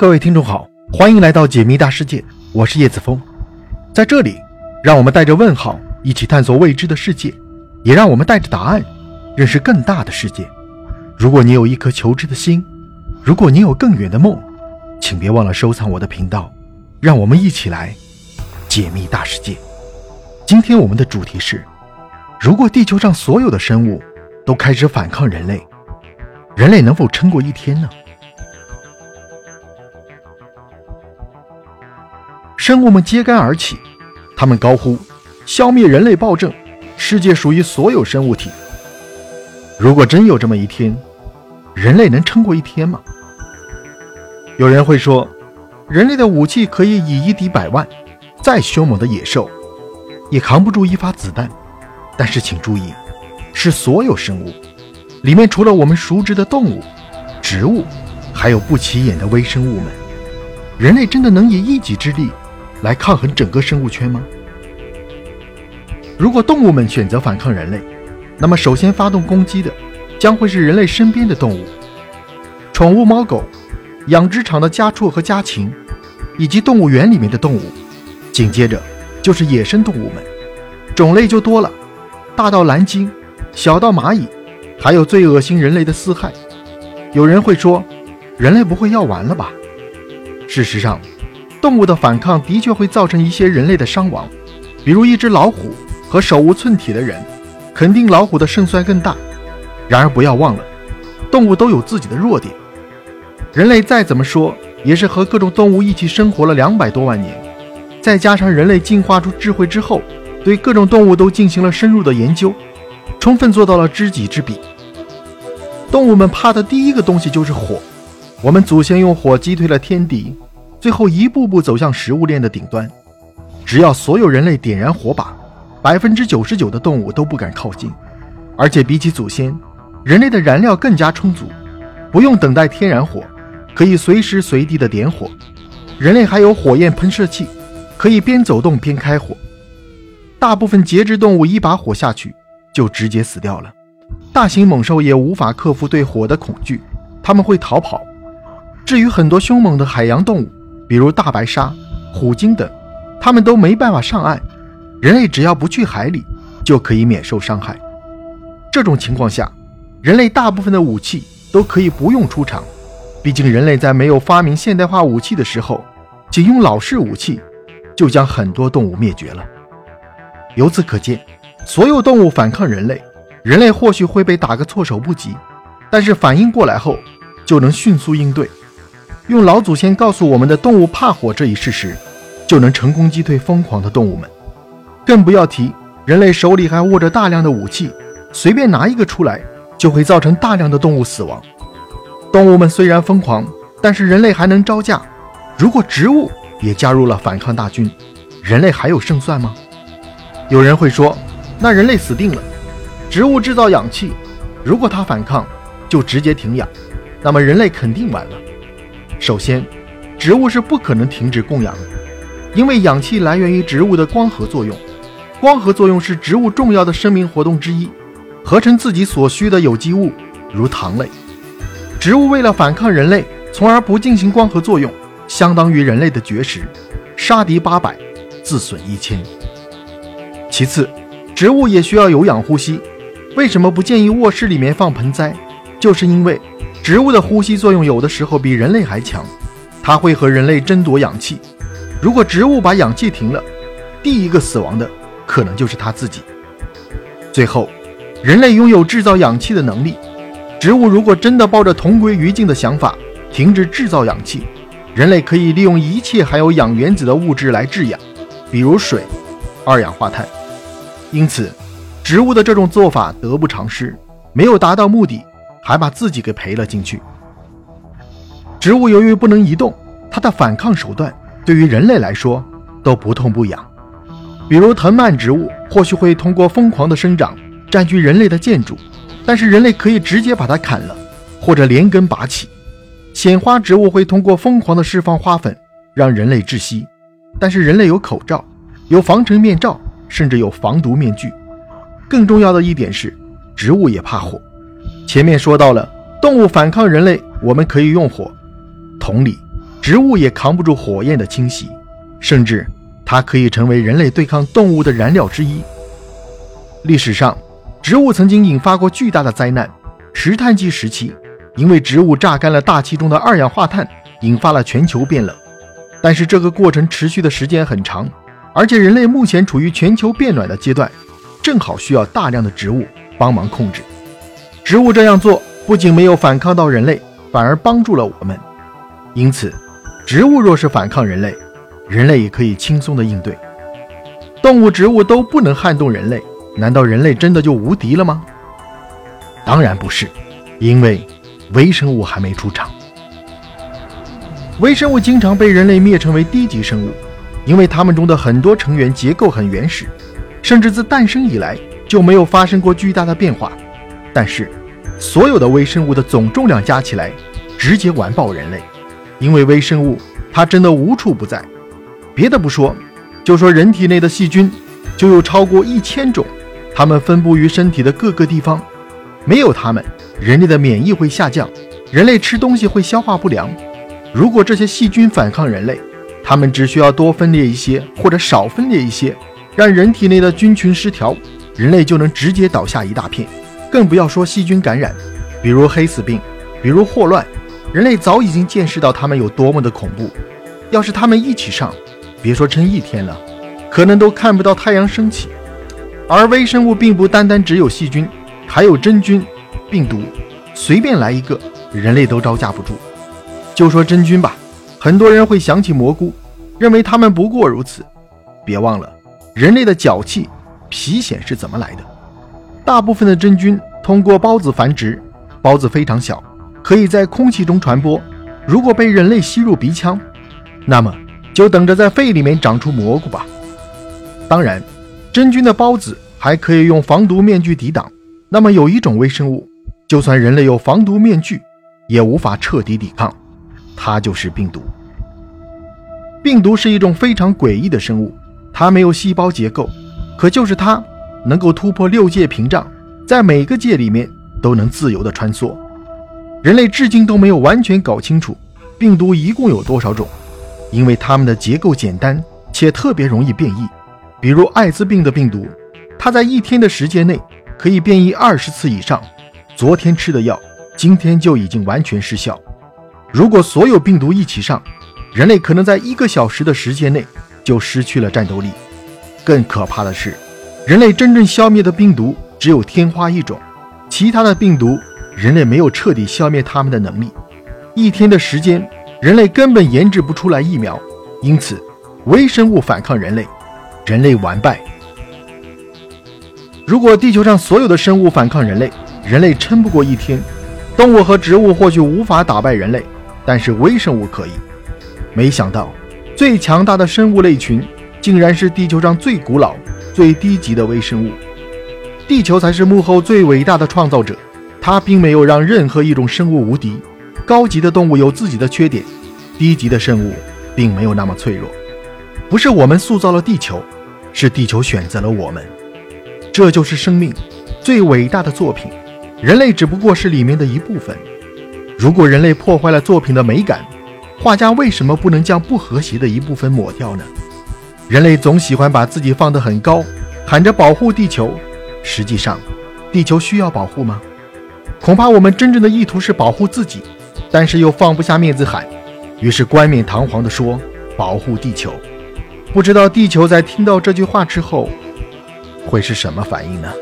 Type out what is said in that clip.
各位听众好，欢迎来到解密大世界，我是叶子峰。在这里，让我们带着问号一起探索未知的世界，也让我们带着答案认识更大的世界。如果你有一颗求知的心，如果你有更远的梦，请别忘了收藏我的频道，让我们一起来解密大世界。今天我们的主题是：如果地球上所有的生物都开始反抗人类，人类能否撑过一天呢？生物们揭竿而起，他们高呼：“消灭人类暴政，世界属于所有生物体。”如果真有这么一天，人类能撑过一天吗？有人会说，人类的武器可以以一敌百万，再凶猛的野兽也扛不住一发子弹。但是请注意，是所有生物，里面除了我们熟知的动物、植物，还有不起眼的微生物们。人类真的能以一己之力？来抗衡整个生物圈吗？如果动物们选择反抗人类，那么首先发动攻击的将会是人类身边的动物，宠物猫狗、养殖场的家畜和家禽，以及动物园里面的动物。紧接着就是野生动物们，种类就多了，大到蓝鲸，小到蚂蚁，还有最恶心人类的四害。有人会说，人类不会要完了吧？事实上。动物的反抗的确会造成一些人类的伤亡，比如一只老虎和手无寸铁的人，肯定老虎的胜算更大。然而不要忘了，动物都有自己的弱点。人类再怎么说也是和各种动物一起生活了两百多万年，再加上人类进化出智慧之后，对各种动物都进行了深入的研究，充分做到了知己知彼。动物们怕的第一个东西就是火，我们祖先用火击退了天敌。最后一步步走向食物链的顶端。只要所有人类点燃火把，百分之九十九的动物都不敢靠近。而且比起祖先，人类的燃料更加充足，不用等待天然火，可以随时随地的点火。人类还有火焰喷射器，可以边走动边开火。大部分节肢动物一把火下去就直接死掉了。大型猛兽也无法克服对火的恐惧，他们会逃跑。至于很多凶猛的海洋动物，比如大白鲨、虎鲸等，它们都没办法上岸。人类只要不去海里，就可以免受伤害。这种情况下，人类大部分的武器都可以不用出场。毕竟，人类在没有发明现代化武器的时候，仅用老式武器就将很多动物灭绝了。由此可见，所有动物反抗人类，人类或许会被打个措手不及，但是反应过来后，就能迅速应对。用老祖先告诉我们的动物怕火这一事实，就能成功击退疯狂的动物们。更不要提人类手里还握着大量的武器，随便拿一个出来，就会造成大量的动物死亡。动物们虽然疯狂，但是人类还能招架。如果植物也加入了反抗大军，人类还有胜算吗？有人会说，那人类死定了。植物制造氧气，如果它反抗，就直接停氧，那么人类肯定完了。首先，植物是不可能停止供氧的，因为氧气来源于植物的光合作用。光合作用是植物重要的生命活动之一，合成自己所需的有机物，如糖类。植物为了反抗人类，从而不进行光合作用，相当于人类的绝食，杀敌八百，自损一千。其次，植物也需要有氧呼吸。为什么不建议卧室里面放盆栽？就是因为。植物的呼吸作用有的时候比人类还强，它会和人类争夺氧气。如果植物把氧气停了，第一个死亡的可能就是它自己。最后，人类拥有制造氧气的能力，植物如果真的抱着同归于尽的想法停止制造氧气，人类可以利用一切含有氧原子的物质来制氧，比如水、二氧化碳。因此，植物的这种做法得不偿失，没有达到目的。还把自己给赔了进去。植物由于不能移动，它的反抗手段对于人类来说都不痛不痒。比如藤蔓植物或许会通过疯狂的生长占据人类的建筑，但是人类可以直接把它砍了，或者连根拔起。鲜花植物会通过疯狂的释放花粉让人类窒息，但是人类有口罩、有防尘面罩，甚至有防毒面具。更重要的一点是，植物也怕火。前面说到了，动物反抗人类，我们可以用火。同理，植物也扛不住火焰的侵袭，甚至它可以成为人类对抗动物的燃料之一。历史上，植物曾经引发过巨大的灾难。石炭纪时期，因为植物榨干了大气中的二氧化碳，引发了全球变冷。但是这个过程持续的时间很长，而且人类目前处于全球变暖的阶段，正好需要大量的植物帮忙控制。植物这样做不仅没有反抗到人类，反而帮助了我们。因此，植物若是反抗人类，人类也可以轻松的应对。动物、植物都不能撼动人类，难道人类真的就无敌了吗？当然不是，因为微生物还没出场。微生物经常被人类灭称为低级生物，因为它们中的很多成员结构很原始，甚至自诞生以来就没有发生过巨大的变化。但是，所有的微生物的总重量加起来，直接完爆人类。因为微生物它真的无处不在。别的不说，就说人体内的细菌，就有超过一千种，它们分布于身体的各个地方。没有它们，人类的免疫会下降，人类吃东西会消化不良。如果这些细菌反抗人类，它们只需要多分裂一些或者少分裂一些，让人体内的菌群失调，人类就能直接倒下一大片。更不要说细菌感染，比如黑死病，比如霍乱，人类早已经见识到它们有多么的恐怖。要是它们一起上，别说撑一天了，可能都看不到太阳升起。而微生物并不单单只有细菌，还有真菌、病毒，随便来一个，人类都招架不住。就说真菌吧，很多人会想起蘑菇，认为它们不过如此。别忘了，人类的脚气、皮癣是怎么来的？大部分的真菌通过孢子繁殖，孢子非常小，可以在空气中传播。如果被人类吸入鼻腔，那么就等着在肺里面长出蘑菇吧。当然，真菌的孢子还可以用防毒面具抵挡。那么有一种微生物，就算人类有防毒面具，也无法彻底抵抗。它就是病毒。病毒是一种非常诡异的生物，它没有细胞结构，可就是它能够突破六界屏障，在每个界里面都能自由的穿梭。人类至今都没有完全搞清楚病毒一共有多少种，因为它们的结构简单且特别容易变异。比如艾滋病的病毒，它在一天的时间内可以变异二十次以上，昨天吃的药，今天就已经完全失效。如果所有病毒一起上，人类可能在一个小时的时间内就失去了战斗力。更可怕的是，人类真正消灭的病毒只有天花一种，其他的病毒人类没有彻底消灭它们的能力。一天的时间，人类根本研制不出来疫苗，因此微生物反抗人类，人类完败。如果地球上所有的生物反抗人类，人类撑不过一天。动物和植物或许无法打败人类。但是微生物可以，没想到最强大的生物类群竟然是地球上最古老、最低级的微生物。地球才是幕后最伟大的创造者，它并没有让任何一种生物无敌。高级的动物有自己的缺点，低级的生物并没有那么脆弱。不是我们塑造了地球，是地球选择了我们。这就是生命最伟大的作品，人类只不过是里面的一部分。如果人类破坏了作品的美感，画家为什么不能将不和谐的一部分抹掉呢？人类总喜欢把自己放得很高，喊着保护地球，实际上，地球需要保护吗？恐怕我们真正的意图是保护自己，但是又放不下面子喊，于是冠冕堂皇地说保护地球。不知道地球在听到这句话之后，会是什么反应呢？